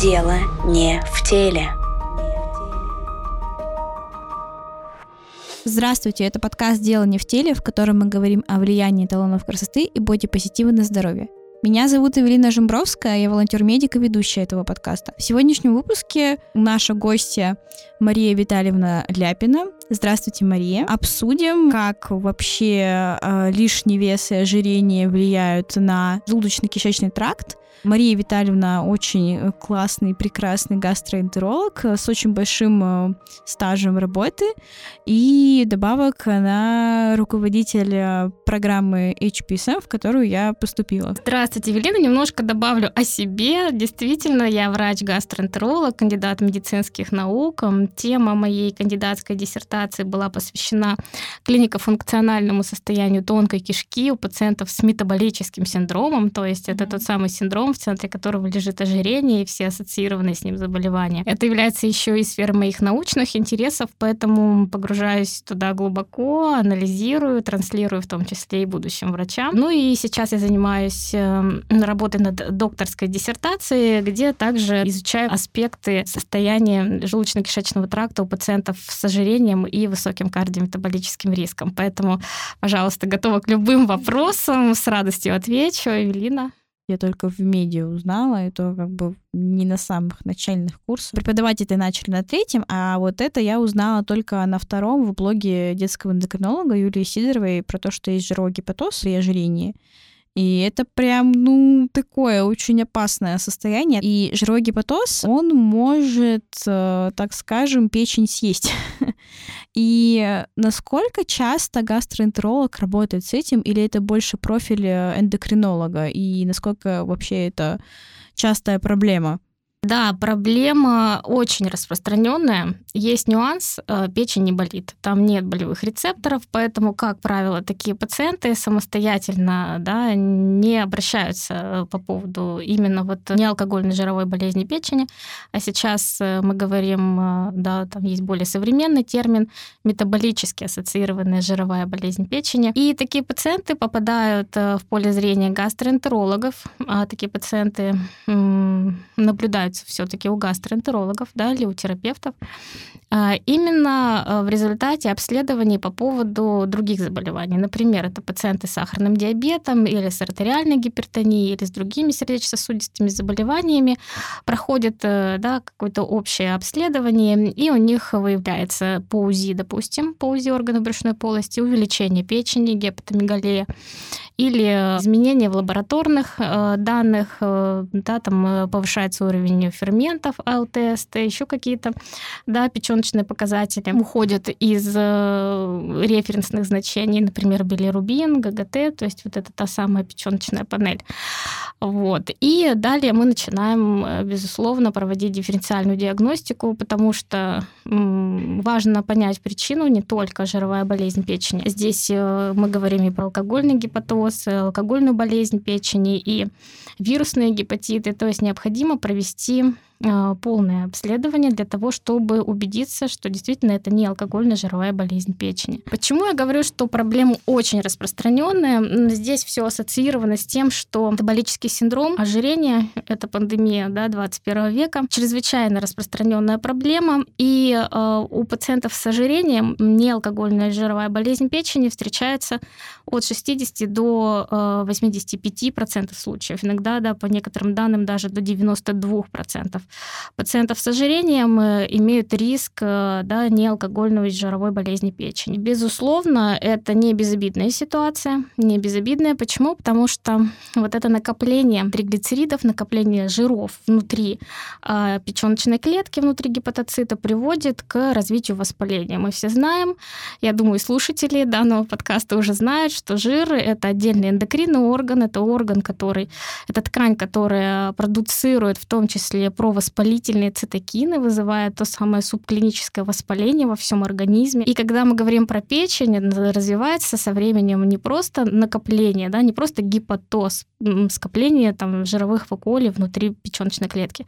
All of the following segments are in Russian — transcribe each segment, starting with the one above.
Дело не в теле. Здравствуйте, это подкаст «Дело не в теле», в котором мы говорим о влиянии эталонов красоты и бодипозитива на здоровье. Меня зовут Эвелина Жембровская, я волонтер-медик и ведущая этого подкаста. В сегодняшнем выпуске наша гостья Мария Витальевна Ляпина. Здравствуйте, Мария. Обсудим, как вообще э, лишний вес и ожирение влияют на желудочно-кишечный тракт, Мария Витальевна очень классный, прекрасный гастроэнтеролог с очень большим э, стажем работы. И добавок она руководитель э, программы HPSM, в которую я поступила. Здравствуйте, Евелина. Немножко добавлю о себе. Действительно, я врач-гастроэнтеролог, кандидат медицинских наук. Тема моей кандидатской диссертации была посвящена клинико-функциональному состоянию тонкой кишки у пациентов с метаболическим синдромом. То есть это тот самый синдром, в центре которого лежит ожирение и все ассоциированные с ним заболевания. Это является еще и сферой моих научных интересов, поэтому погружаюсь туда глубоко, анализирую, транслирую в том числе и будущим врачам. Ну и сейчас я занимаюсь эм, работой над докторской диссертацией, где также изучаю аспекты состояния желудочно-кишечного тракта у пациентов с ожирением и высоким кардиометаболическим риском. Поэтому, пожалуйста, готова к любым вопросам, с радостью отвечу. Эвелина я только в медиа узнала, и то как бы не на самых начальных курсах. Преподавать это начали на третьем, а вот это я узнала только на втором в блоге детского эндокринолога Юлии Сидоровой про то, что есть жирогипотоз при ожирении. И это прям, ну, такое очень опасное состояние. И жировой гепатоз, он может, э, так скажем, печень съесть. И насколько часто гастроэнтеролог работает с этим, или это больше профиль э, эндокринолога? И насколько вообще это частая проблема? Да, проблема очень распространенная. Есть нюанс, э, печень не болит. Там нет болевых рецепторов, поэтому, как правило, такие пациенты самостоятельно да, не обращаются э, по поводу именно вот неалкогольной жировой болезни печени. А сейчас э, мы говорим, да, там есть более современный термин метаболически ассоциированная жировая болезнь печени. И такие пациенты попадают в поле зрения гастроэнтерологов. А такие пациенты наблюдают встречаются все-таки у гастроэнтерологов да, или у терапевтов, а, именно а, в результате обследований по поводу других заболеваний. Например, это пациенты с сахарным диабетом или с артериальной гипертонией или с другими сердечно-сосудистыми заболеваниями проходят э, да, какое-то общее обследование, и у них выявляется по УЗИ, допустим, по УЗИ органов брюшной полости, увеличение печени, гепатомегалия или изменения в лабораторных э, данных, э, да, там повышается уровень ферментов АЛТСТ, еще какие-то да, печеночные показатели уходят из э, референсных значений, например, билирубин, ГГТ, то есть вот это та самая печеночная панель. Вот. И далее мы начинаем, э, безусловно, проводить дифференциальную диагностику, потому что важно понять причину, не только жировая болезнь печени. Здесь э, мы говорим и про алкогольный гепатоз, алкогольную болезнь печени, и вирусные гепатиты, то есть необходимо провести полное обследование для того, чтобы убедиться, что действительно это не алкогольно-жировая болезнь печени. Почему я говорю, что проблема очень распространенная? Здесь все ассоциировано с тем, что метаболический синдром, ожирение, это пандемия да, 21 века, чрезвычайно распространенная проблема. И э, у пациентов с ожирением неалкогольная жировая болезнь печени встречается от 60 до э, 85% случаев. Иногда, да, по некоторым данным, даже до 92% пациентов с ожирением э, имеют риск э, да, неалкогольной и жировой болезни печени. Безусловно, это не безобидная ситуация, не безобидная. Почему? Потому что вот это накопление триглицеридов, накопление жиров внутри э, печеночной клетки, внутри гепатоцита приводит к развитию воспаления. Мы все знаем, я думаю, слушатели данного подкаста уже знают, что жир — это отдельный эндокринный орган, это орган, который, это ткань, которая продуцирует в том числе провод воспалительные цитокины, вызывая то самое субклиническое воспаление во всем организме. И когда мы говорим про печень, развивается со временем не просто накопление, да, не просто гипотоз, скопление там, жировых феколий внутри печеночной клетки,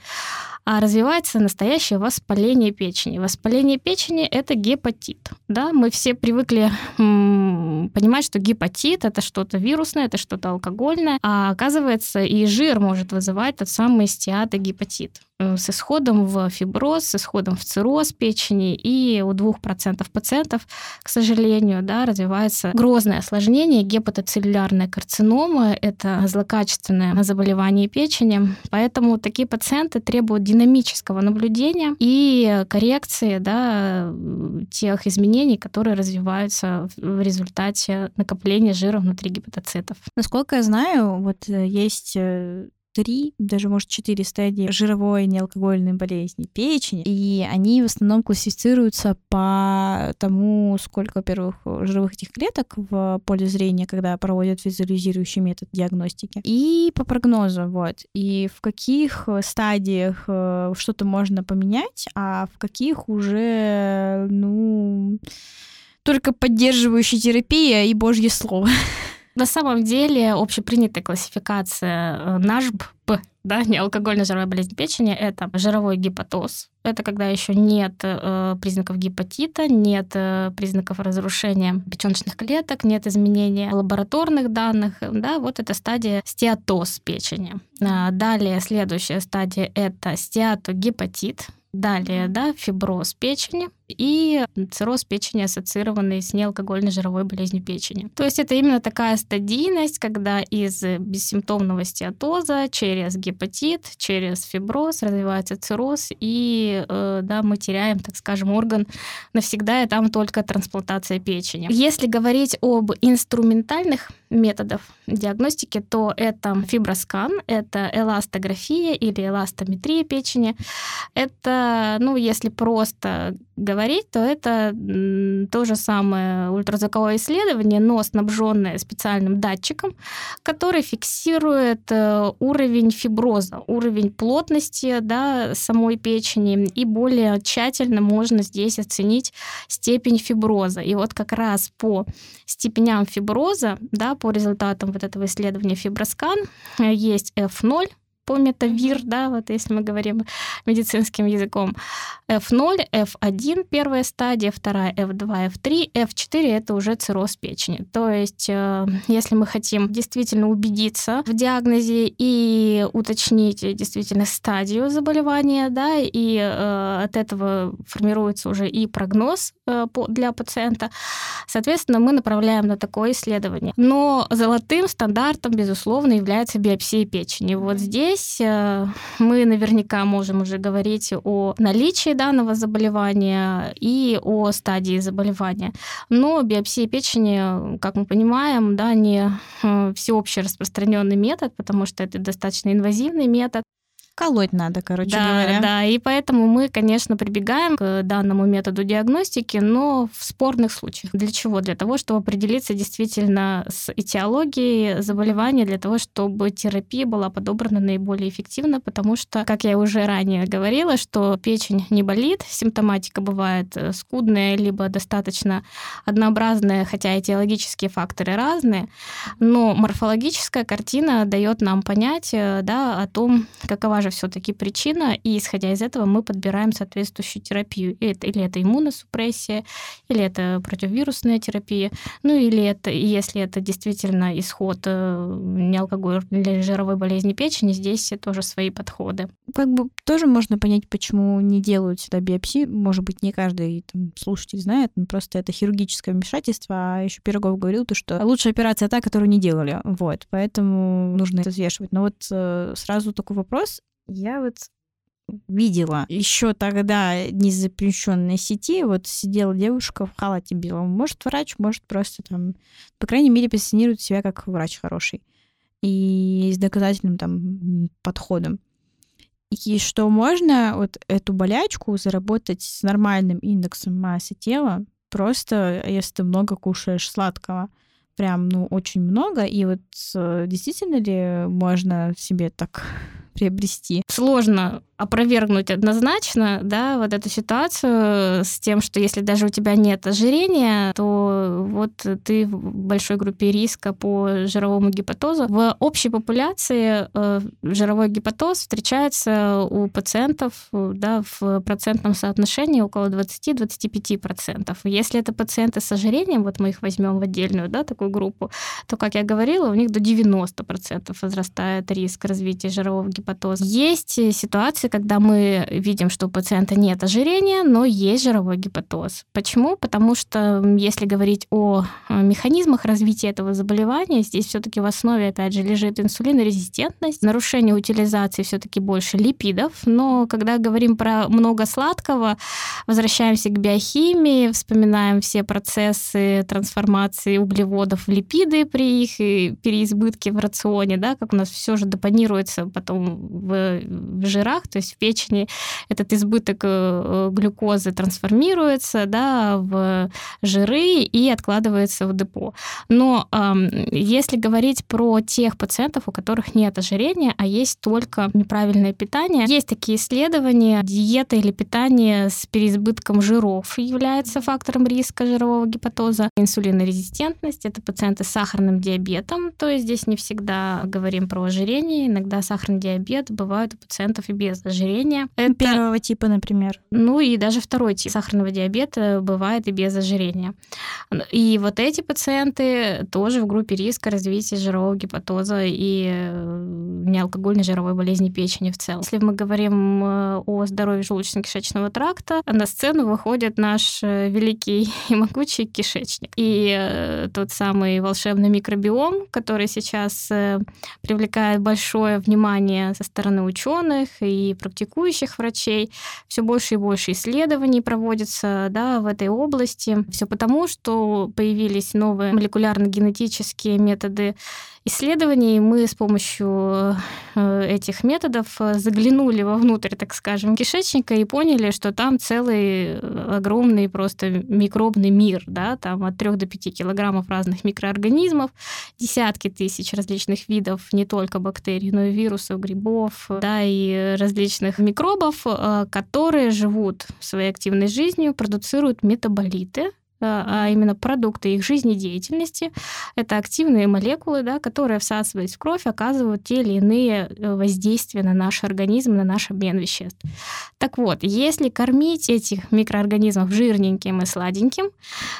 а развивается настоящее воспаление печени. Воспаление печени – это гепатит. Да? Мы все привыкли понимать, что гепатит – это что-то вирусное, это что-то алкогольное, а оказывается и жир может вызывать тот самый стеатогепатит. Э, с исходом в фиброз, с исходом в цирроз печени, и у 2% пациентов, к сожалению, да, развивается грозное осложнение гепатоцеллюлярная карцинома. Это злокачественное заболевание печени. Поэтому такие пациенты требуют динамического наблюдения и коррекции да, тех изменений, которые развиваются в результате накопления жира внутри гепатоцитов. Насколько я знаю, вот э, есть э, три, даже, может, четыре стадии жировой неалкогольной болезни печени, и они в основном классифицируются по тому, сколько, во-первых, жировых этих клеток в поле зрения, когда проводят визуализирующий метод диагностики, и по прогнозу, вот, и в каких стадиях э, что-то можно поменять, а в каких уже, ну, только поддерживающая терапия и божье слово. На самом деле общепринятая классификация э, НАЖБ, да, неалкогольная жировая болезнь печени, это жировой гепатоз. Это когда еще нет э, признаков гепатита, нет э, признаков разрушения печеночных клеток, нет изменения лабораторных данных. Да, вот это стадия стеатоз печени. А далее следующая стадия это стеатогепатит. Далее, да, фиброз печени, и цирроз печени, ассоциированный с неалкогольной жировой болезнью печени. То есть это именно такая стадийность, когда из бессимптомного стеатоза через гепатит, через фиброз развивается цирроз, и э, да, мы теряем, так скажем, орган навсегда, и там только трансплантация печени. Если говорить об инструментальных методах диагностики, то это фиброскан, это эластография или эластометрия печени. Это, ну, если просто говорить, то это то же самое ультразвуковое исследование, но снабженное специальным датчиком, который фиксирует э, уровень фиброза, уровень плотности да, самой печени, и более тщательно можно здесь оценить степень фиброза. И вот как раз по степеням фиброза, да, по результатам вот этого исследования фиброскан, э, есть F0, по метавир, да, вот если мы говорим медицинским языком. F0, F1 первая стадия, вторая F2, F3, F4 это уже цирроз печени. То есть, э, если мы хотим действительно убедиться в диагнозе и уточнить действительно стадию заболевания, да, и э, от этого формируется уже и прогноз э, для пациента, соответственно, мы направляем на такое исследование. Но золотым стандартом, безусловно, является биопсия печени. Вот здесь здесь э, мы наверняка можем уже говорить о наличии данного заболевания и о стадии заболевания. Но биопсия печени, как мы понимаем, да, не э, всеобщий распространенный метод, потому что это достаточно инвазивный метод. Колоть надо, короче да, говоря. Да, и поэтому мы, конечно, прибегаем к данному методу диагностики, но в спорных случаях. Для чего? Для того, чтобы определиться действительно с этиологией заболевания, для того, чтобы терапия была подобрана наиболее эффективно, потому что, как я уже ранее говорила, что печень не болит, симптоматика бывает э, скудная, либо достаточно однообразная, хотя этиологические факторы разные, но морфологическая картина дает нам понять э, да, о том, какова же все-таки причина, и исходя из этого мы подбираем соответствующую терапию. Или это иммуносупрессия, или это противовирусная терапия, ну или это, если это действительно исход э, неалкогольной жировой болезни печени, здесь тоже свои подходы. Как бы тоже можно понять, почему не делают сюда биопсию. Может быть, не каждый там, слушатель знает, но просто это хирургическое вмешательство. А еще Пирогов говорил, то, что лучшая операция та, которую не делали. Вот, поэтому нужно это взвешивать. Но вот э, сразу такой вопрос. Я вот видела еще тогда незапрещенной сети, вот сидела девушка в халате белом. Может, врач, может, просто там, по крайней мере, позиционирует себя как врач хороший и с доказательным там подходом. И что можно вот эту болячку заработать с нормальным индексом массы тела, просто если ты много кушаешь сладкого. Прям, ну, очень много. И вот э, действительно ли можно себе так приобрести? Сложно опровергнуть однозначно, да, вот эту ситуацию с тем, что если даже у тебя нет ожирения, то вот ты в большой группе риска по жировому гепатозу. В общей популяции э, жировой гепатоз встречается у пациентов да, в процентном соотношении около 20-25%. Если это пациенты с ожирением, вот мы их возьмем в отдельную да, такую группу, то, как я говорила, у них до 90% возрастает риск развития жирового гепатоза. Есть ситуации, когда мы видим, что у пациента нет ожирения, но есть жировой гепатоз. Почему? Потому что если говорить о механизмах развития этого заболевания, здесь все-таки в основе, опять же, лежит инсулинорезистентность, нарушение утилизации все-таки больше липидов, но когда говорим про много сладкого, возвращаемся к биохимии, вспоминаем все процессы трансформации углеводов в липиды при их переизбытке в рационе, да, как у нас все же депонируется потом в, в жирах, то есть в печени этот избыток э, глюкозы трансформируется да, в жиры и откладывается в депо. Но э, если говорить про тех пациентов, у которых нет ожирения, а есть только неправильное питание, есть такие исследования, диета или питание с переизбытком жиров является фактором риска жирового гепатоза. Инсулинорезистентность — это пациенты с сахарным диабетом, то есть здесь не всегда говорим про ожирение, иногда сахарный диабет бывает у пациентов и без ожирения. Это... Первого типа, например. Ну и даже второй тип сахарного диабета бывает и без ожирения. И вот эти пациенты тоже в группе риска развития жирового гепатоза и э, неалкогольной жировой болезни печени в целом. Если мы говорим э, о здоровье желудочно-кишечного тракта, на сцену выходит наш э, великий и могучий кишечник. И тот самый волшебный микробиом, который сейчас привлекает большое внимание со стороны ученых и практикующих врачей, все больше и больше исследований проводится да, в этой области. Все потому, что появились новые молекулярно-генетические методы исследований. Мы с помощью э, этих методов заглянули вовнутрь, так скажем, кишечника и поняли, что там целый э, огромный просто микробный мир, да, там от 3 до 5 килограммов разных микроорганизмов, десятки тысяч различных видов, не только бактерий, но и вирусов, грибов, да, и различных микробов, э, которые живут своей активной жизнью, продуцируют метаболиты, Э, а именно продукты их жизнедеятельности. Это активные молекулы, да, которые, всасываясь в кровь, оказывают те или иные э, воздействия на наш организм, на наш обмен веществ. Так вот, если кормить этих микроорганизмов жирненьким и сладеньким,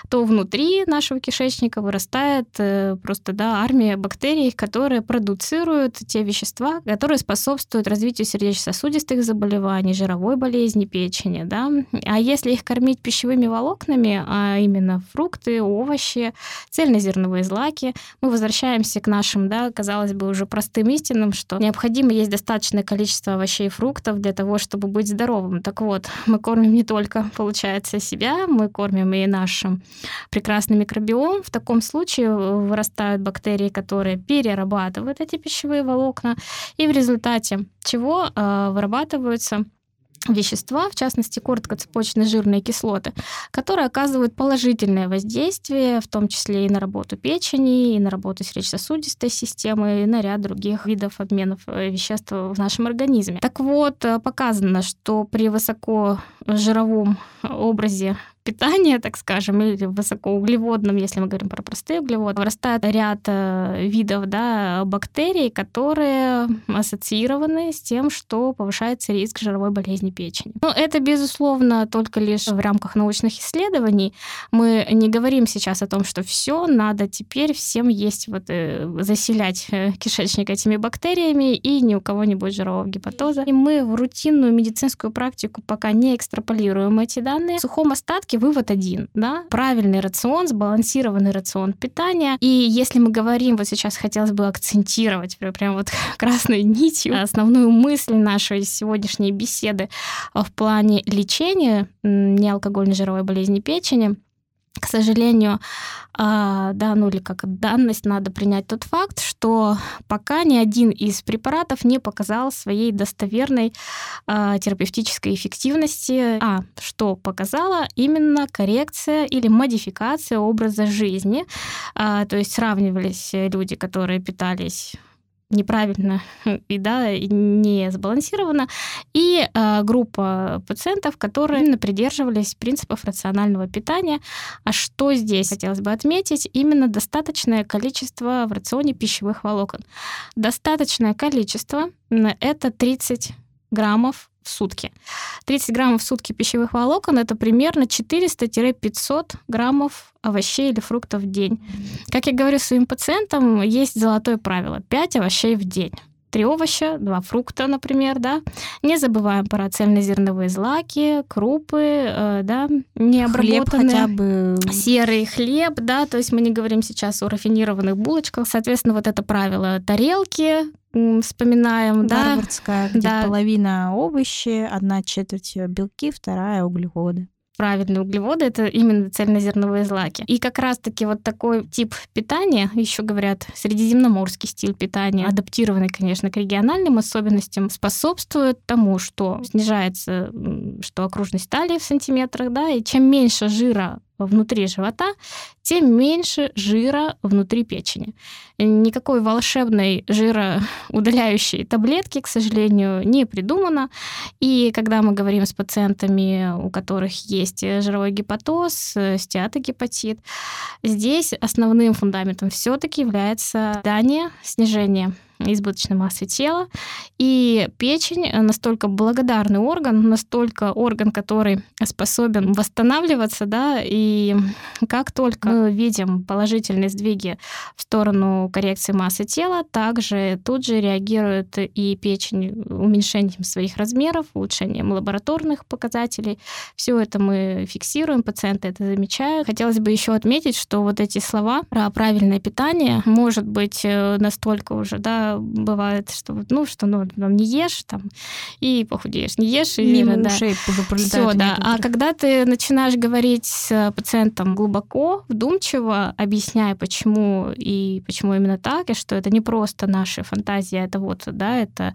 то внутри нашего кишечника вырастает э, просто да, армия бактерий, которые продуцируют те вещества, которые способствуют развитию сердечно-сосудистых заболеваний, жировой болезни печени. Да? А если их кормить пищевыми волокнами, а именно фрукты, овощи, цельнозерновые злаки. Мы возвращаемся к нашим, да, казалось бы, уже простым истинам, что необходимо есть достаточное количество овощей и фруктов для того, чтобы быть здоровым. Так вот, мы кормим не только, получается, себя, мы кормим и наш прекрасный микробиом. В таком случае вырастают бактерии, которые перерабатывают эти пищевые волокна, и в результате чего э, вырабатываются вещества, в частности короткоцепочные жирные кислоты, которые оказывают положительное воздействие, в том числе и на работу печени, и на работу сердечно-сосудистой системы, и на ряд других видов обменов э, веществ в нашем организме. Так вот, э, показано, что при высокожировом образе питания, так скажем, или высокоуглеводном, если мы говорим про простые углеводы, вырастает ряд э, видов да, бактерий, которые ассоциированы с тем, что повышается риск жировой болезни печени. Но это, безусловно, только лишь в рамках научных исследований. Мы не говорим сейчас о том, что все надо теперь всем есть, вот, э, заселять э, кишечник этими бактериями, и ни у кого не будет жирового гепатоза. И мы в рутинную медицинскую практику пока не экстраполируем эти данные. В сухом остатке все-таки вывод один, да, правильный рацион, сбалансированный рацион питания. И если мы говорим, вот сейчас хотелось бы акцентировать прям вот красной нитью основную мысль нашей сегодняшней беседы в плане лечения неалкогольной жировой болезни печени, к сожалению, а, да, ну или как данность, надо принять тот факт, что пока ни один из препаратов не показал своей достоверной а, терапевтической эффективности. А, что показала именно коррекция или модификация образа жизни. А, то есть сравнивались люди, которые питались неправильно и да, не сбалансировано, и э, группа пациентов, которые именно придерживались принципов рационального питания. А что здесь хотелось бы отметить? Именно достаточное количество в рационе пищевых волокон. Достаточное количество — это 30 граммов в сутки. 30 граммов в сутки пищевых волокон – это примерно 400-500 граммов овощей или фруктов в день. Как я говорю своим пациентам, есть золотое правило – 5 овощей в день три овоща, два фрукта, например, да. Не забываем про цельнозерновые злаки, крупы, э, да, не Хлеб хотя бы... Серый хлеб, да, то есть мы не говорим сейчас о рафинированных булочках. Соответственно, вот это правило тарелки, вспоминаем, да. Гарвардская, где да. половина овощи, одна четверть белки, вторая углеводы правильные углеводы, это именно цельнозерновые злаки. И как раз-таки вот такой тип питания, еще говорят, средиземноморский стиль питания, адаптированный, конечно, к региональным особенностям, способствует тому, что снижается что окружность талии в сантиметрах, да, и чем меньше жира внутри живота, тем меньше жира внутри печени. Никакой волшебной жироудаляющей таблетки, к сожалению, не придумано. И когда мы говорим с пациентами, у которых есть жировой гепатоз, стеатогепатит, здесь основным фундаментом все-таки является дание, снижение избыточной массы тела. И печень настолько благодарный орган, настолько орган, который способен восстанавливаться, да, и как только мы видим положительные сдвиги в сторону коррекции массы тела, также тут же реагирует и печень уменьшением своих размеров, улучшением лабораторных показателей. Все это мы фиксируем, пациенты это замечают. Хотелось бы еще отметить, что вот эти слова про правильное питание может быть э, настолько уже, да, бывает, что вот, ну, что ну, там не ешь, там, и похудеешь, не ешь, и Мимо да. ушей Все, да. А когда ты начинаешь говорить с пациентом глубоко, вдумчиво, объясняя, почему и почему именно так, и что это не просто наши фантазии, а это вот, да, это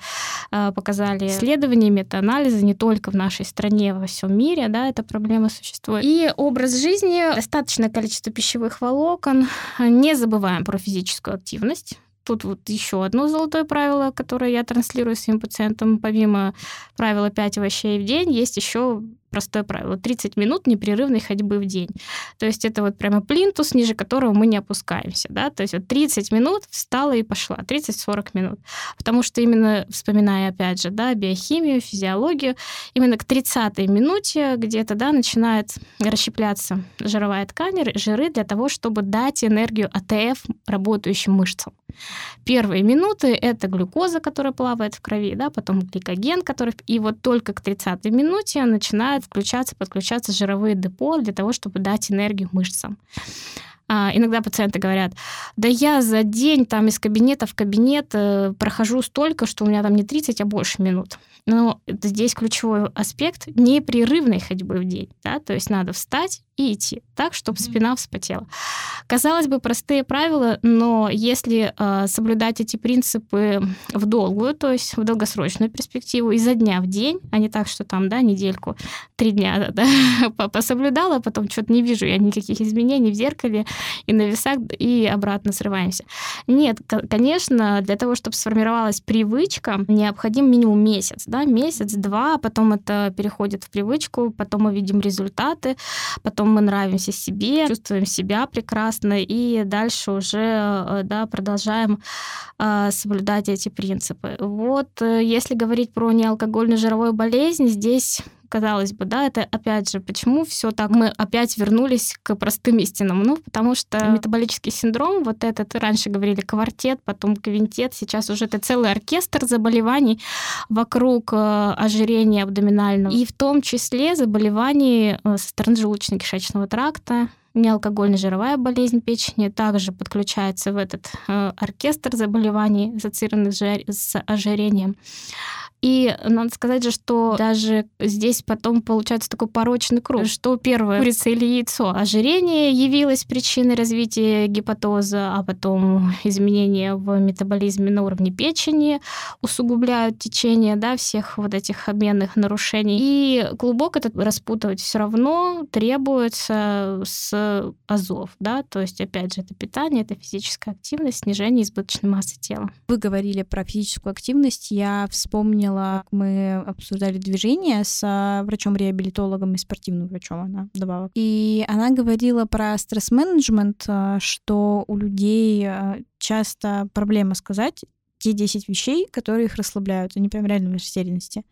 э, показали исследования, метаанализы не только в нашей стране, во всем мире, да, эта проблема существует. И образ жизни, достаточное количество пищевых волокон, не забываем про физическую активность, Тут вот еще одно золотое правило, которое я транслирую своим пациентам. Помимо правила 5 овощей в день, есть еще простое правило. 30 минут непрерывной ходьбы в день. То есть это вот прямо плинтус, ниже которого мы не опускаемся. Да? То есть вот 30 минут встала и пошла. 30-40 минут. Потому что именно, вспоминая опять же, да, биохимию, физиологию, именно к 30-й минуте где-то да, начинает расщепляться жировая ткань, жиры для того, чтобы дать энергию АТФ работающим мышцам. Первые минуты — это глюкоза, которая плавает в крови, да, потом гликоген, который... И вот только к 30-й минуте начинают включаться, подключаться жировые депо для того, чтобы дать энергию мышцам. А, иногда пациенты говорят, да я за день там из кабинета в кабинет э, прохожу столько, что у меня там не 30, а больше минут. Но здесь ключевой аспект непрерывной ходьбы в день. Да? То есть надо встать и идти так, чтобы спина вспотела. Казалось бы, простые правила, но если э, соблюдать эти принципы в долгую, то есть в долгосрочную перспективу, изо дня в день, а не так, что там, да, недельку, три дня да, пособлюдала, потом что-то не вижу я никаких изменений в зеркале и на весах, и обратно срываемся. Нет, конечно, для того, чтобы сформировалась привычка, необходим минимум месяц, да, месяц-два, а потом это переходит в привычку, потом мы видим результаты, потом мы нравимся себе, чувствуем себя прекрасно, и дальше уже э, да, продолжаем э, соблюдать эти принципы. Вот э, если говорить про неалкогольную жировую болезнь, здесь казалось бы, да, это опять же, почему все так, мы опять вернулись к простым истинам, ну, потому что метаболический синдром, вот этот, раньше говорили квартет, потом квинтет, сейчас уже это целый оркестр заболеваний вокруг э, ожирения абдоминального, и в том числе заболеваний э, со стороны желудочно-кишечного тракта, неалкогольная жировая болезнь печени также подключается в этот э, оркестр заболеваний, ассоциированных с ожирением. И надо сказать же, что даже здесь потом получается такой порочный круг. Что первое, курица или яйцо? Ожирение явилось причиной развития гепатоза, а потом изменения в метаболизме на уровне печени усугубляют течение да, всех вот этих обменных нарушений. И клубок этот распутывать все равно требуется с азов. Да? То есть, опять же, это питание, это физическая активность, снижение избыточной массы тела. Вы говорили про физическую активность. Я вспомнила, мы обсуждали движение с а, врачом-реабилитологом и спортивным врачом, она добавок. И она говорила про стресс-менеджмент, а, что у людей а, часто проблема сказать те 10 вещей, которые их расслабляют. Они прям реально в растерянности.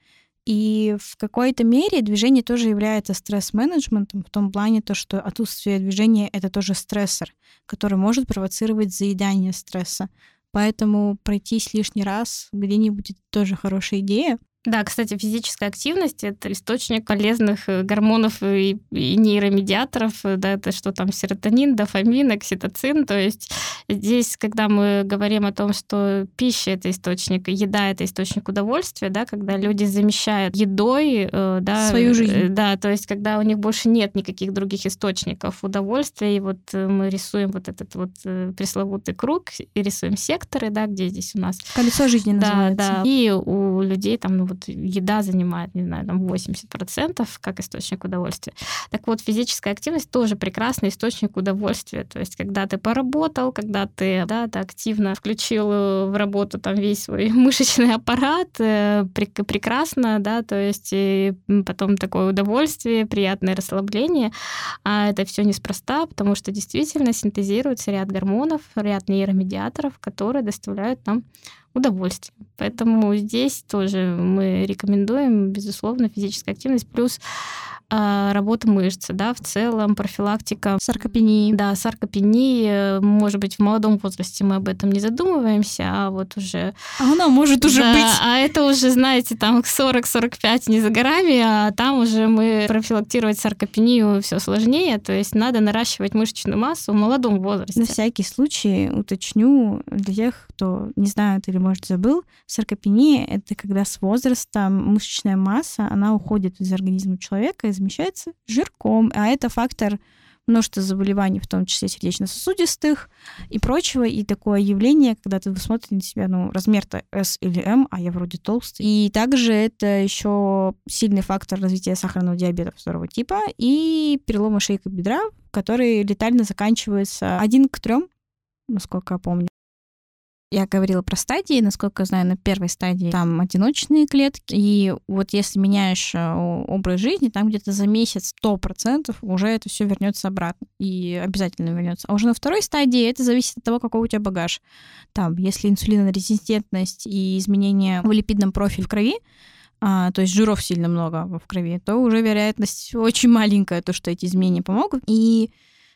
И в какой-то мере движение тоже является стресс-менеджментом в том плане, то, что отсутствие движения — это тоже стрессор, который может провоцировать заедание стресса. Поэтому пройтись лишний раз где-нибудь это тоже хорошая идея. Да, кстати, физическая активность — это источник полезных э, гормонов и, и нейромедиаторов, э, да, это что там, серотонин, дофамин, окситоцин, то есть здесь, когда мы говорим о том, что пища — это источник, еда — это источник удовольствия, да, когда люди замещают едой, э, да, свою жизнь. Да, то есть когда у них больше нет никаких других источников удовольствия, и вот мы рисуем вот этот вот пресловутый круг, и рисуем секторы, да, где здесь у нас... Колесо жизни называется. Да, да. И у людей там, ну, вот еда занимает, не знаю, там 80% как источник удовольствия. Так вот, физическая активность тоже прекрасный источник удовольствия. То есть, когда ты поработал, когда ты, да, ты активно включил в работу там весь свой мышечный аппарат, э, прекрасно, да, то есть и потом такое удовольствие, приятное расслабление. А это все неспроста, потому что действительно синтезируется ряд гормонов, ряд нейромедиаторов, которые доставляют нам удовольствие. Поэтому здесь тоже мы рекомендуем, безусловно, физическая активность. Плюс а, работа мышц, да, в целом профилактика саркопении. Да, саркопении. Может быть, в молодом возрасте мы об этом не задумываемся, а вот уже... А она может уже да, быть. А это уже, знаете, там 40-45 не за горами, а там уже мы профилактировать саркопению все сложнее, то есть надо наращивать мышечную массу в молодом возрасте. На всякий случай уточню для тех, кто не знает или, может, забыл, саркопения — это когда с возрастом мышечная масса, она уходит из организма человека, замещается жирком, а это фактор множества заболеваний, в том числе сердечно-сосудистых и прочего, и такое явление, когда ты смотришь на себя, ну, размер-то S или M, а я вроде толстый. И также это еще сильный фактор развития сахарного диабета второго типа и перелома шейка бедра, который летально заканчивается один к трем, насколько я помню. Я говорила про стадии, насколько я знаю, на первой стадии там одиночные клетки. И вот если меняешь э, образ жизни, там где-то за месяц 100% уже это все вернется обратно. И обязательно вернется. А уже на второй стадии это зависит от того, какой у тебя багаж. Там, если инсулинорезистентность и изменения в липидном профиле в крови, а, то есть жиров сильно много в крови, то уже вероятность очень маленькая, то, что эти изменения помогут. И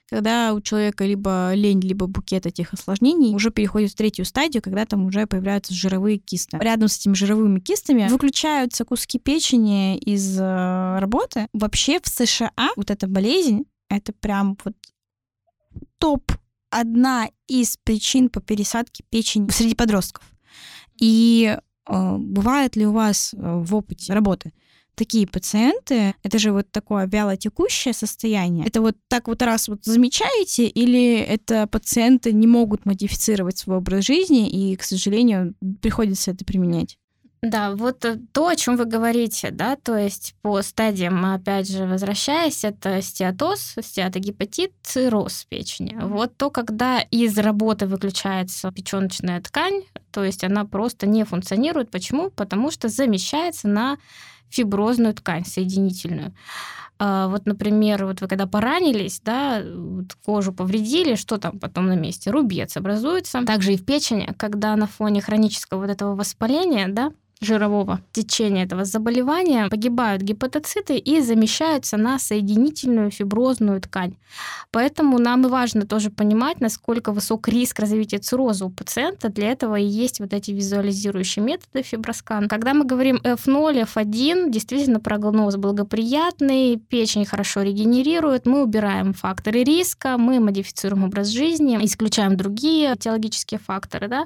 когда у человека либо лень, либо букет этих осложнений уже переходит в третью стадию, когда там уже появляются жировые кисты. Рядом с этими жировыми кистами выключаются куски печени из э, работы. Вообще в США вот эта болезнь, это прям вот топ одна из причин по пересадке печени среди подростков. И э, бывает ли у вас э, в опыте работы такие пациенты, это же вот такое вялотекущее состояние. Это вот так вот раз вот замечаете, или это пациенты не могут модифицировать свой образ жизни, и, к сожалению, приходится это применять? Да, вот э, то, о чем вы говорите, да, то есть по стадиям, опять же, возвращаясь, это стеатоз, стеатогепатит, цирроз печени. Вот то, когда из работы выключается печеночная ткань, то есть она просто не функционирует. Почему? Потому что замещается на фиброзную ткань соединительную. А, вот, например, вот вы когда поранились, да, вот кожу повредили, что там потом на месте? Рубец образуется. Также и в печени, когда на фоне хронического вот этого воспаления, да, жирового течения этого заболевания погибают гепатоциты и замещаются на соединительную фиброзную ткань. Поэтому нам и важно тоже понимать, насколько высок риск развития цирроза у пациента. Для этого и есть вот эти визуализирующие методы фиброскан. Когда мы говорим F0, F1, действительно прогноз благоприятный, печень хорошо регенерирует, мы убираем факторы риска, мы модифицируем образ жизни, исключаем другие теологические факторы, да,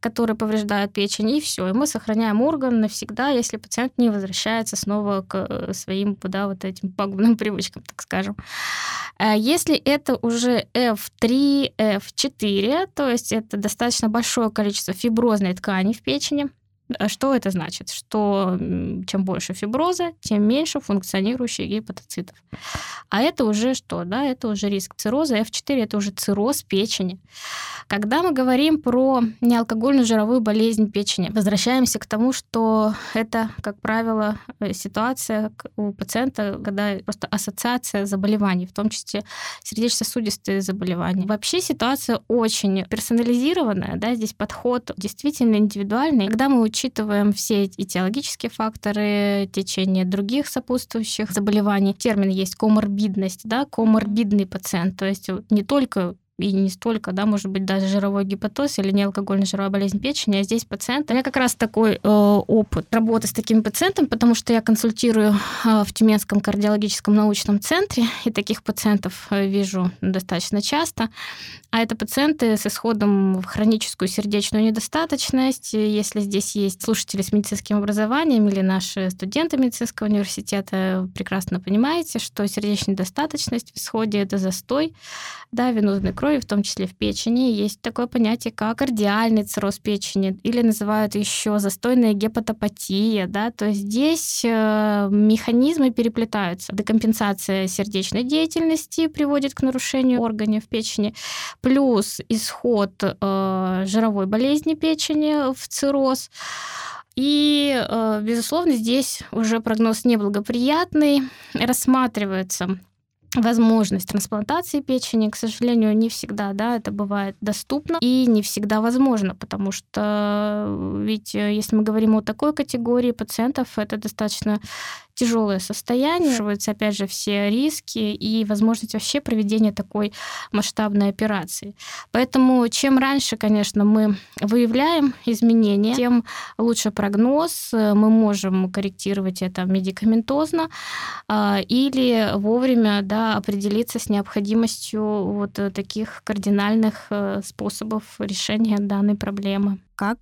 которые повреждают печень, и все, и мы сохраняем сам орган навсегда, если пациент не возвращается снова к э, своим да, вот этим пагубным привычкам, так скажем. А если это уже F3, F4, то есть это достаточно большое количество фиброзной ткани в печени, что это значит? Что чем больше фиброза, тем меньше функционирующих гепатоцитов. А это уже что? Да, это уже риск цирроза. F4 это уже цирроз печени. Когда мы говорим про неалкогольную жировую болезнь печени, возвращаемся к тому, что это, как правило, э, ситуация у пациента, когда просто ассоциация заболеваний, в том числе сердечно-сосудистые заболевания. Вообще ситуация очень персонализированная, да, здесь подход действительно индивидуальный. Когда мы учим учитываем все этиологические факторы, течение других сопутствующих заболеваний. Термин есть коморбидность, да, коморбидный пациент, то есть не только и не столько, да, может быть, даже жировой гепатоз или неалкогольная жировая болезнь печени, а здесь пациент. У меня как раз такой э, опыт работы с такими пациентами, потому что я консультирую э, в Тюменском кардиологическом научном центре, и таких пациентов э, вижу достаточно часто. А это пациенты с исходом в хроническую сердечную недостаточность. Если здесь есть слушатели с медицинским образованием или наши студенты медицинского университета, прекрасно понимаете, что сердечная недостаточность в исходе это застой да, венозной крови, в том числе в печени. Есть такое понятие, как кардиальный цирроз печени, или называют еще застойная гепатопатия. Да? То есть здесь э, механизмы переплетаются. Декомпенсация сердечной деятельности приводит к нарушению органов печени, плюс исход э, жировой болезни печени в цирроз. И, э, безусловно, здесь уже прогноз неблагоприятный. Рассматривается возможность трансплантации печени, к сожалению, не всегда, да, это бывает доступно и не всегда возможно, потому что э, ведь э, если мы говорим о такой категории пациентов, это достаточно тяжелое состояние, учитываются, опять же, все риски и возможность вообще проведения такой масштабной операции. Поэтому чем раньше, конечно, мы выявляем изменения, тем лучше прогноз, мы можем корректировать это медикаментозно а, или вовремя да, определиться с необходимостью вот таких кардинальных э, способов решения данной проблемы как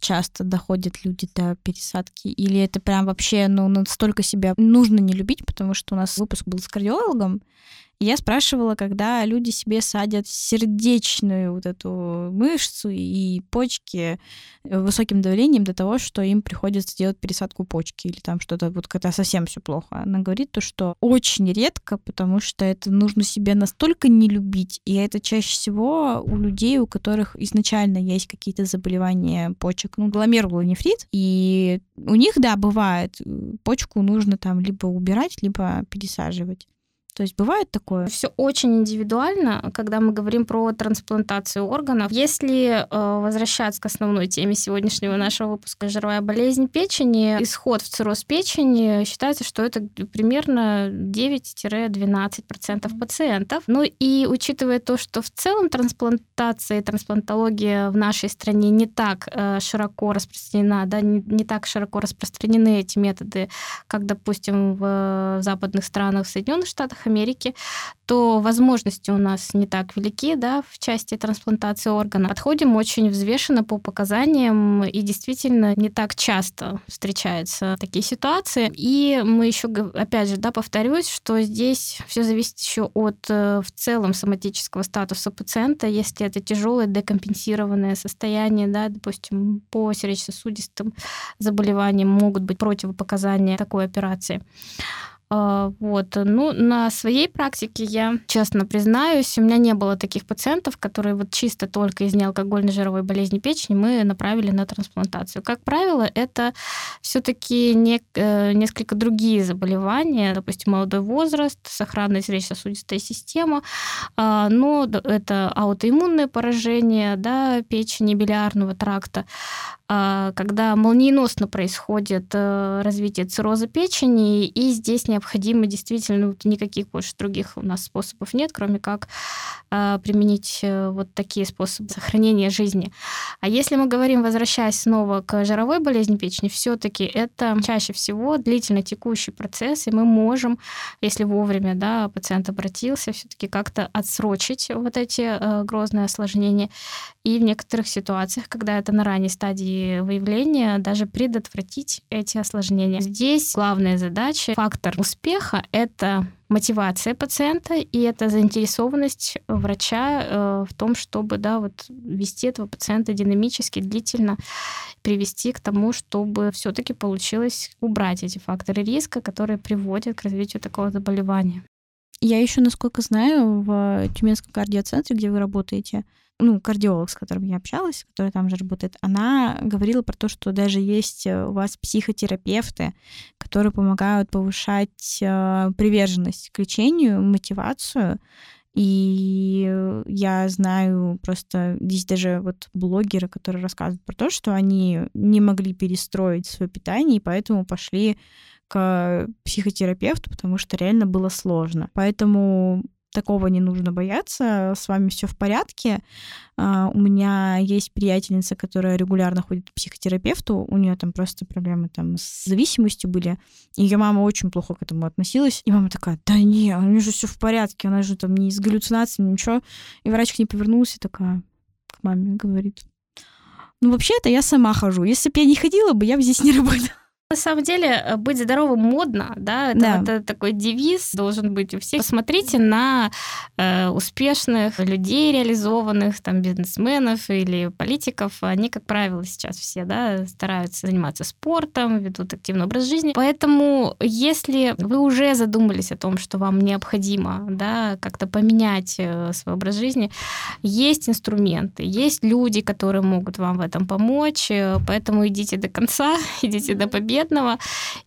часто доходят люди до пересадки? Или это прям вообще ну, настолько себя нужно не любить, потому что у нас выпуск был с кардиологом, я спрашивала, когда люди себе садят сердечную вот эту мышцу и почки высоким давлением до того, что им приходится делать пересадку почки или там что-то вот когда совсем все плохо. Она говорит то, что очень редко, потому что это нужно себя настолько не любить, и это чаще всего у людей, у которых изначально есть какие-то заболевания почек, ну, гломерулонефрит, и у них, да, бывает, э, почку нужно там либо убирать, либо пересаживать. То есть бывает такое? Все очень индивидуально, когда мы говорим про трансплантацию органов. Если э, возвращаться к основной теме сегодняшнего нашего выпуска «Жировая болезнь печени», исход в цирроз печени, считается, что это примерно 9-12% пациентов. Ну и учитывая то, что в целом трансплантация и трансплантология в нашей стране не так э, широко распространена, да, не, не так широко распространены эти методы, как, допустим, в западных странах, в Соединенных Штатах Америки, то возможности у нас не так велики да, в части трансплантации органа. Подходим очень взвешенно по показаниям, и действительно не так часто встречаются такие ситуации. И мы еще, опять же, да, повторюсь, что здесь все зависит еще от э, в целом соматического статуса пациента. Если это тяжелое декомпенсированное состояние, да, допустим, по сердечно-сосудистым заболеваниям могут быть противопоказания такой операции. А, вот. Ну, на своей практике я, честно признаюсь, у меня не было таких пациентов, которые вот чисто только из неалкогольной жировой болезни печени мы направили на трансплантацию. Как правило, это все-таки не, э, несколько другие заболевания, допустим, молодой возраст, сохранная сердечно-сосудистая система, а, но это аутоиммунное поражение да, печени, билиарного тракта, когда молниеносно происходит э, развитие цирроза печени, и здесь необходимо действительно вот никаких больше других у нас способов нет, кроме как а, применить э, вот такие способы сохранения жизни. А если мы говорим, возвращаясь снова к жировой болезни печени, все-таки это чаще всего длительно текущий процесс, и мы можем, если вовремя да, пациент обратился, все-таки как-то отсрочить вот эти э, грозные осложнения и в некоторых ситуациях, когда это на ранней стадии выявления, даже предотвратить эти осложнения. Здесь главная задача, фактор успеха — это мотивация пациента и это заинтересованность врача э, в том, чтобы да, вот вести этого пациента динамически, длительно, привести к тому, чтобы все-таки получилось убрать эти факторы риска, которые приводят к развитию такого заболевания. Я еще, насколько знаю, в Тюменском кардиоцентре, где вы работаете, ну, кардиолог, с которым я общалась, который там же работает, она говорила про то, что даже есть э, у вас психотерапевты, которые помогают повышать э, приверженность к лечению, мотивацию. И я знаю просто здесь даже вот блогеры, которые рассказывают про то, что они не могли перестроить свое питание, и поэтому пошли к психотерапевту, потому что реально было сложно. Поэтому такого не нужно бояться, с вами все в порядке. Uh, у меня есть приятельница, которая регулярно ходит к психотерапевту, у нее там просто проблемы там с зависимостью были. Ее мама очень плохо к этому относилась. И мама такая, да не, у нее же все в порядке, она же там не с галлюцинациями, ничего. И врач к ней повернулся и такая к маме говорит, ну вообще-то я сама хожу. Если бы я не ходила бы, я бы здесь не работала. На самом деле, э, быть здоровым модно, да, это, да. это такой девиз должен быть у всех. Посмотрите на э, успешных людей, реализованных, там, бизнесменов или политиков. Они, как правило, сейчас все, да, стараются заниматься спортом, ведут активный образ жизни. Поэтому, если вы уже задумались о том, что вам необходимо, да, как-то поменять э, свой образ жизни, есть инструменты, есть люди, которые могут вам в этом помочь, э, поэтому идите до конца, идите до победы, конкретного.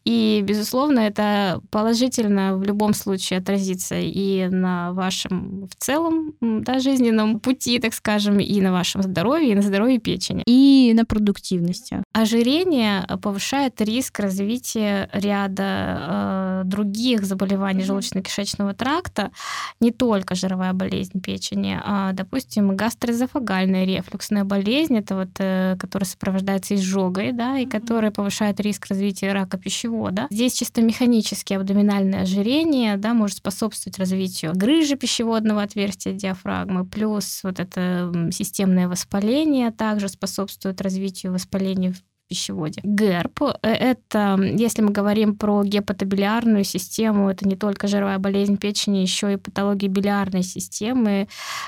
И, безусловно, это положительно в любом случае отразится и на вашем в целом да, жизненном пути, так скажем, и на вашем здоровье, и на здоровье печени. И на продуктивности. Ожирение повышает риск развития ряда э, других заболеваний желудочно-кишечного тракта, не только жировая болезнь печени, а, допустим, гастроэзофагальная рефлюксная болезнь, это вот, э, которая сопровождается изжогой, да, и которая повышает риск развития развития рака пищевода. Здесь чисто механически абдоминальное ожирение да, может способствовать развитию грыжи пищеводного отверстия диафрагмы, плюс вот это системное воспаление также способствует развитию воспаления в пищеводе. ГЭРП – это, если мы говорим про гепатобилиарную систему, это не только жировая болезнь печени, еще и патология билиарной системы,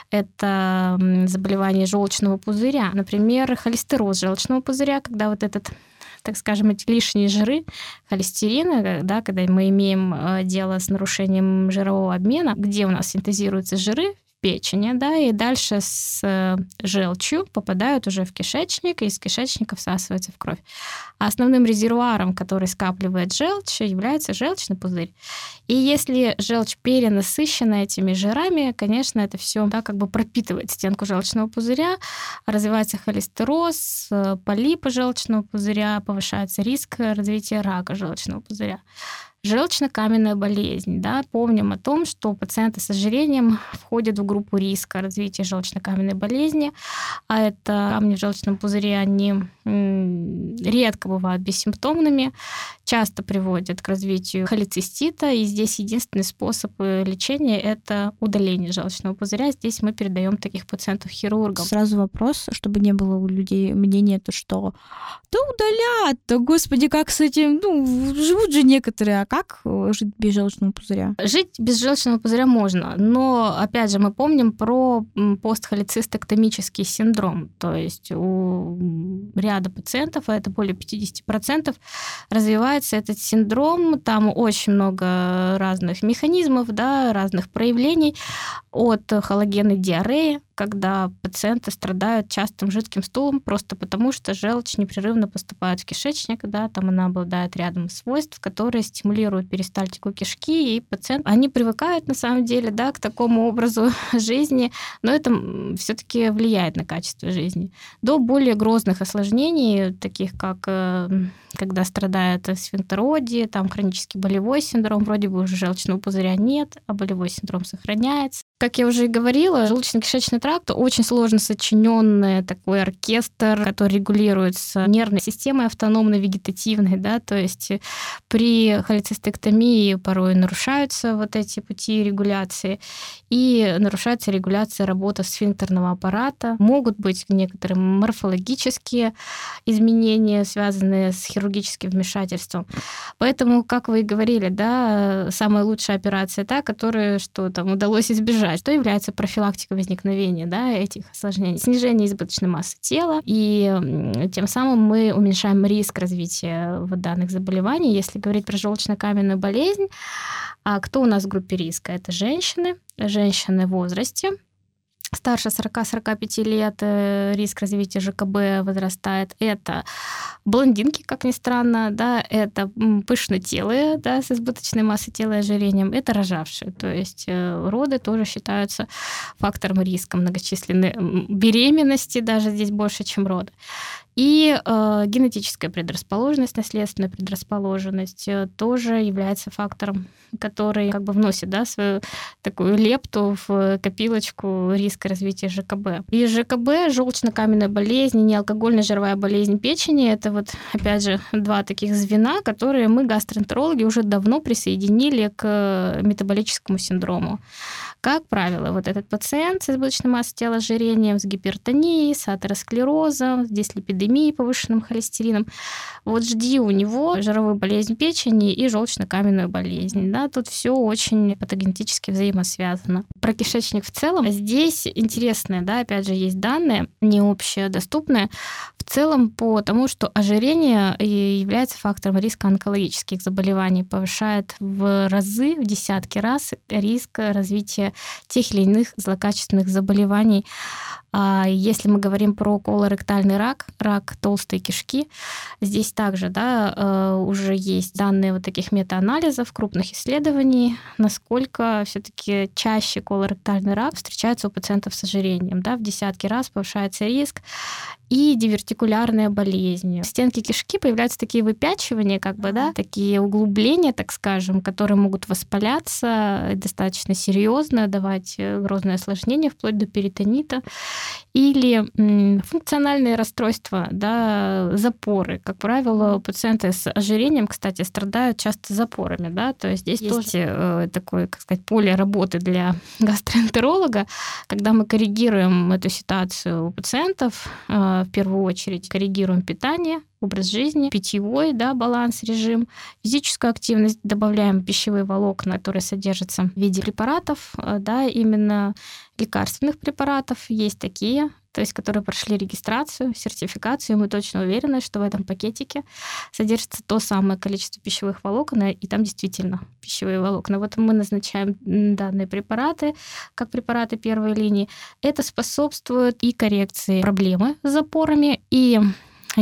это заболевание желчного пузыря. Например, холестероз желчного пузыря, когда вот этот так скажем, эти лишние жиры, холестерина, да, когда мы имеем э, дело с нарушением жирового обмена, где у нас синтезируются жиры печени, да, и дальше с э, желчью попадают уже в кишечник, и из кишечника всасываются в кровь. А основным резервуаром, который скапливает желчь, является желчный пузырь. И если желчь перенасыщена этими жирами, конечно, это все да, как бы пропитывает стенку желчного пузыря, развивается холестероз, э, полипы желчного пузыря, повышается риск развития рака желчного пузыря. Желчно-каменная болезнь. Да? Помним о том, что пациенты с ожирением входят в группу риска развития желчно-каменной болезни, а это камни в желчном пузыре, они редко бывают бессимптомными, часто приводят к развитию холецистита, и здесь единственный способ э, лечения – это удаление желчного пузыря. Здесь мы передаем таких пациентов хирургам. Сразу вопрос, чтобы не было у людей мнения, то что да удалят, да господи, как с этим, ну, живут же некоторые, а как э, жить без желчного пузыря? Жить без желчного пузыря можно, но, опять же, мы помним про постхолецистэктомический синдром, то есть у ряда пациентов, а это более 50%, развивается этот синдром, там очень много разных механизмов, да, разных проявлений, от халогенной диареи, когда пациенты страдают частым жидким стулом просто потому, что желчь непрерывно поступает в кишечник, да, там она обладает рядом свойств, которые стимулируют перистальтику кишки, и пациенты, они привыкают на самом деле, да, к такому образу жизни, но это все-таки влияет на качество жизни. До более грозных осложнений, таких как э, когда страдает сфинктеродия, там хронический болевой синдром, вроде бы уже желчного пузыря нет, а болевой синдром сохраняется. Как я уже и говорила, желудочно-кишечный тракт очень сложно сочиненный такой оркестр, который регулируется нервной системой автономной, вегетативной, да, то есть при холецистектомии порой нарушаются вот эти пути регуляции, и нарушается регуляция работы сфинктерного аппарата. Могут быть некоторые морфологические изменения, связанные с хирургическим вмешательством. Поэтому, как вы и говорили, да, самая лучшая операция та, которая что там удалось избежать. Что является профилактикой возникновения да, этих осложнений? Снижение избыточной массы тела, и тем самым мы уменьшаем риск развития вот данных заболеваний. Если говорить про желчно-каменную болезнь, а кто у нас в группе риска? Это женщины, женщины в возрасте, старше 40-45 лет э, риск развития ЖКБ возрастает. Это блондинки, как ни странно, да, это пышнотелые, да, с избыточной массой тела и ожирением, это рожавшие. То есть э, роды тоже считаются фактором риска многочисленной беременности, даже здесь больше, чем роды. И э, генетическая предрасположенность, наследственная предрасположенность э, тоже является фактором, который как бы вносит да, свою такую лепту в копилочку риска развития ЖКБ. И ЖКБ, желчно-каменная болезнь, неалкогольная жировая болезнь печени, это вот, опять же, два таких звена, которые мы, гастроэнтерологи, уже давно присоединили к метаболическому синдрому. Как правило, вот этот пациент с избыточной массой тела ожирением, с гипертонией, с атеросклерозом, с дислепидемией, повышенным холестерином, вот жди у него жировую болезнь печени и желчно-каменную болезнь. Да, тут все очень патогенетически взаимосвязано. Про кишечник в целом здесь интересные, да, опять же, есть данные, не общедоступные, в целом по тому, что ожирение является фактором риска онкологических заболеваний, повышает в разы, в десятки раз риск развития тех или иных злокачественных заболеваний. А если мы говорим про колоректальный рак, рак толстой кишки, здесь также да, э, уже есть данные вот таких метаанализов, крупных исследований, насколько все-таки чаще колоректальный рак встречается у пациентов с ожирением. Да, в десятки раз повышается риск и дивертикулярная болезнь. В стенке кишки появляются такие выпячивания, как бы, да, такие углубления, так скажем, которые могут воспаляться достаточно серьезно, давать э, грозное осложнение вплоть до перитонита. Или функциональные расстройства, да, запоры. Как правило, пациенты с ожирением, кстати, страдают часто запорами, да, то есть здесь есть тоже э, такое, как сказать, поле работы для гастроэнтеролога, когда мы коррегируем эту ситуацию у пациентов, э, в первую очередь коррегируем питание, образ жизни, питьевой, да, баланс, режим, физическую активность, добавляем пищевые волокна, которые содержатся в виде препаратов, э, да, именно лекарственных препаратов, есть такие, то есть которые прошли регистрацию, сертификацию, и мы точно уверены, что в этом пакетике содержится то самое количество пищевых волокон, и там действительно пищевые волокна. Вот мы назначаем данные препараты, как препараты первой линии. Это способствует и коррекции проблемы с запорами, и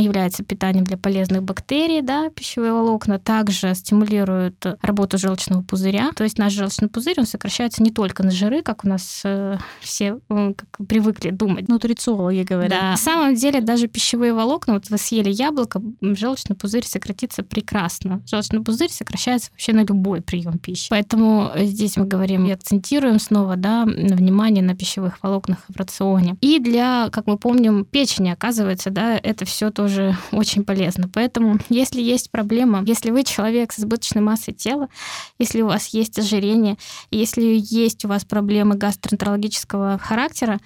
является питанием для полезных бактерий, да, пищевые волокна, также стимулируют работу желчного пузыря. То есть наш желчный пузырь, он сокращается не только на жиры, как у нас э, все э, как привыкли думать. Нутрициологи говорят. Да, на самом деле даже пищевые волокна, вот вы съели яблоко, желчный пузырь сократится прекрасно. Желчный пузырь сокращается вообще на любой прием пищи. Поэтому здесь мы говорим и акцентируем снова, да, внимание на пищевых волокнах в рационе. И для, как мы помним, печени, оказывается, да, это все тоже тоже очень полезно. Поэтому, если есть проблема, если вы человек с избыточной массой тела, если у вас есть ожирение, если есть у вас проблемы гастроэнтерологического характера,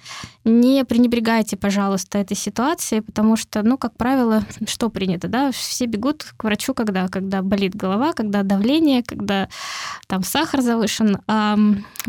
не пренебрегайте, пожалуйста, этой ситуацией, потому что, ну, как правило, что принято, да, все бегут к врачу, когда, когда болит голова, когда давление, когда там сахар завышен, а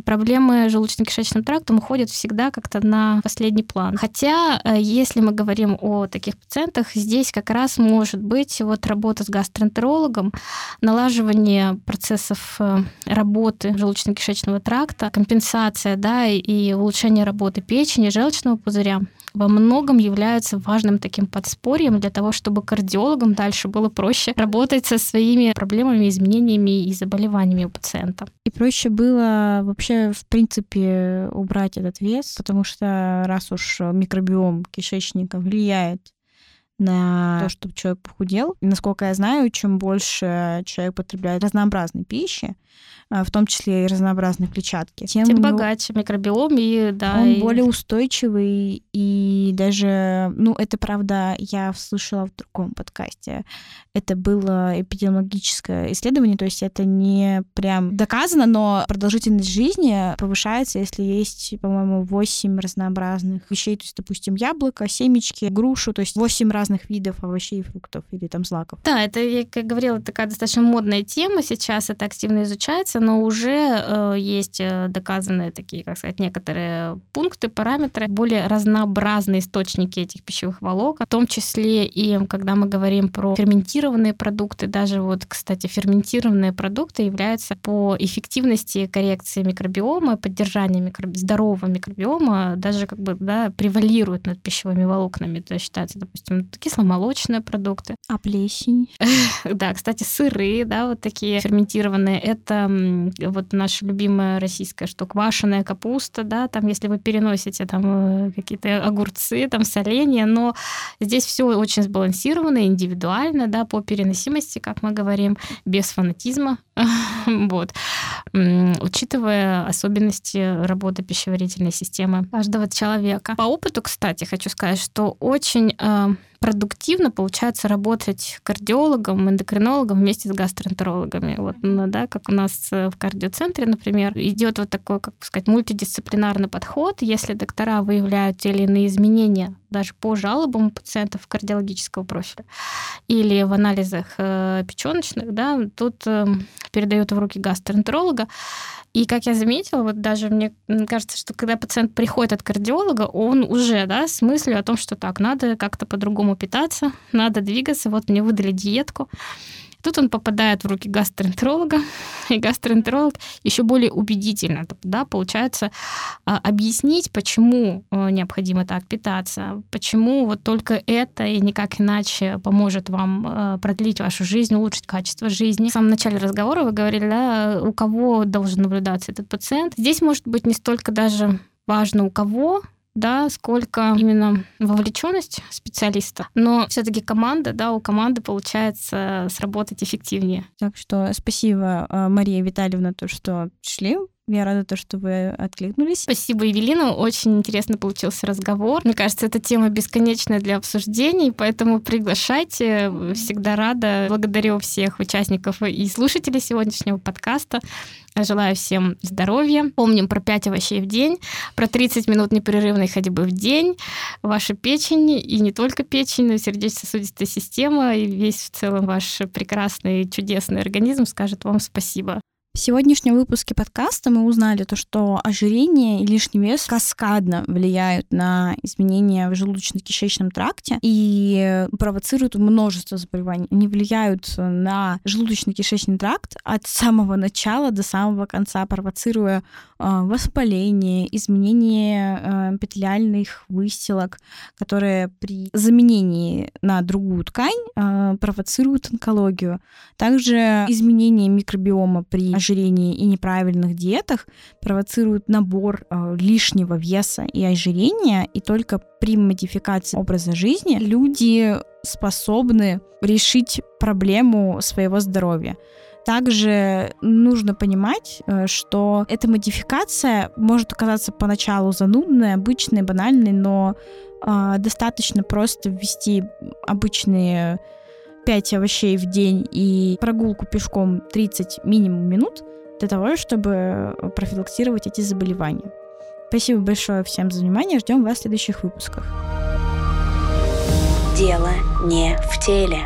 проблемы желудочно-кишечным трактом уходят всегда как-то на последний план. Хотя, э, если мы говорим о таких пациентах, здесь как раз может быть вот работа с гастроэнтерологом, налаживание процессов э, работы желудочно-кишечного тракта, компенсация да, и улучшение работы печени, желчного пузыря во многом являются важным таким подспорьем для того, чтобы кардиологам дальше было проще работать со своими проблемами, изменениями и заболеваниями у пациента. И проще было вообще, в принципе, убрать этот вес, потому что раз уж микробиом кишечника влияет на то, чтобы человек похудел. И, насколько я знаю, чем больше человек потребляет разнообразной пищи, в том числе и разнообразной клетчатки, тем, тем богаче микробиом и да. Он и... более устойчивый и даже, ну, это правда, я слышала в другом подкасте. Это было эпидемиологическое исследование, то есть это не прям доказано, но продолжительность жизни повышается, если есть, по-моему, 8 разнообразных вещей, то есть, допустим, яблоко, семечки, грушу, то есть 8 разных видов овощей и фруктов или там злаков. Да, это, я как говорила, такая достаточно модная тема сейчас, это активно изучается, но уже э, есть э, доказанные такие, как сказать, некоторые пункты, параметры, более разнообразные источники этих пищевых волокон, в том числе и когда мы говорим про ферментированные продукты, даже вот, кстати, ферментированные продукты являются по эффективности коррекции микробиома, поддержания микроб... здорового микробиома, даже как бы, да, превалируют над пищевыми волокнами. Это считается, допустим, кисломолочные продукты. А плесень? Да, кстати, сыры, да, вот такие ферментированные. Это вот наша любимая российская, что квашеная капуста, да, там, если вы переносите там э, какие-то огурцы, там, соленья, но здесь все очень сбалансировано, индивидуально, да, по переносимости, как мы говорим, без фанатизма, вот, учитывая особенности работы пищеварительной системы каждого человека. По опыту, кстати, хочу сказать, что очень э, продуктивно получается работать кардиологом, эндокринологом вместе с гастроэнтерологами. Вот, ну, да, как у нас э, в кардиоцентре, например, идет вот такой, как сказать, мультидисциплинарный подход. Если доктора выявляют те или иные изменения даже по жалобам пациентов кардиологического профиля или в анализах э, печеночных, да, тут э, передают в руки гастроэнтеролога, и как я заметила, вот даже мне кажется, что когда пациент приходит от кардиолога, он уже, да, с мыслью о том, что так, надо как-то по-другому питаться, надо двигаться, вот мне выдали диетку. Тут он попадает в руки гастроэнтеролога, и гастроэнтеролог еще более убедительно да, получается а, объяснить, почему э, необходимо так питаться, почему вот только это и никак иначе поможет вам э, продлить вашу жизнь, улучшить качество жизни. В самом начале разговора вы говорили, да, у кого должен наблюдаться этот пациент. Здесь может быть не столько даже важно у кого, да, сколько именно вовлеченность специалиста, но все-таки команда, да, у команды получается сработать эффективнее. Так что спасибо, э, Мария Витальевна, то, что пришли я рада, то, что вы откликнулись. Спасибо, Евелина. Очень интересно получился разговор. Мне кажется, эта тема бесконечная для обсуждений, поэтому приглашайте. Всегда рада. Благодарю всех участников и слушателей сегодняшнего подкаста. Желаю всем здоровья. Помним про 5 овощей в день, про 30 минут непрерывной ходьбы в день. Ваша печень, и не только печень, но и сердечно-сосудистая система, и весь в целом ваш прекрасный, чудесный организм скажет вам спасибо. В сегодняшнем выпуске подкаста мы узнали то, что ожирение и лишний вес каскадно влияют на изменения в желудочно-кишечном тракте и провоцируют множество заболеваний. Они влияют на желудочно-кишечный тракт от самого начала до самого конца, провоцируя э, воспаление, изменение э, петляльных выстилок, которые при заменении на другую ткань э, провоцируют онкологию. Также изменение микробиома при ожирении и неправильных диетах провоцируют набор э, лишнего веса и ожирения, и только при модификации образа жизни люди способны решить проблему своего здоровья. Также нужно понимать, э, что эта модификация может оказаться поначалу занудной, обычной, банальной, но э, достаточно просто ввести обычные 5 овощей в день и прогулку пешком 30 минимум минут для того, чтобы профилактировать эти заболевания. Спасибо большое всем за внимание. Ждем вас в следующих выпусках. Дело не в теле.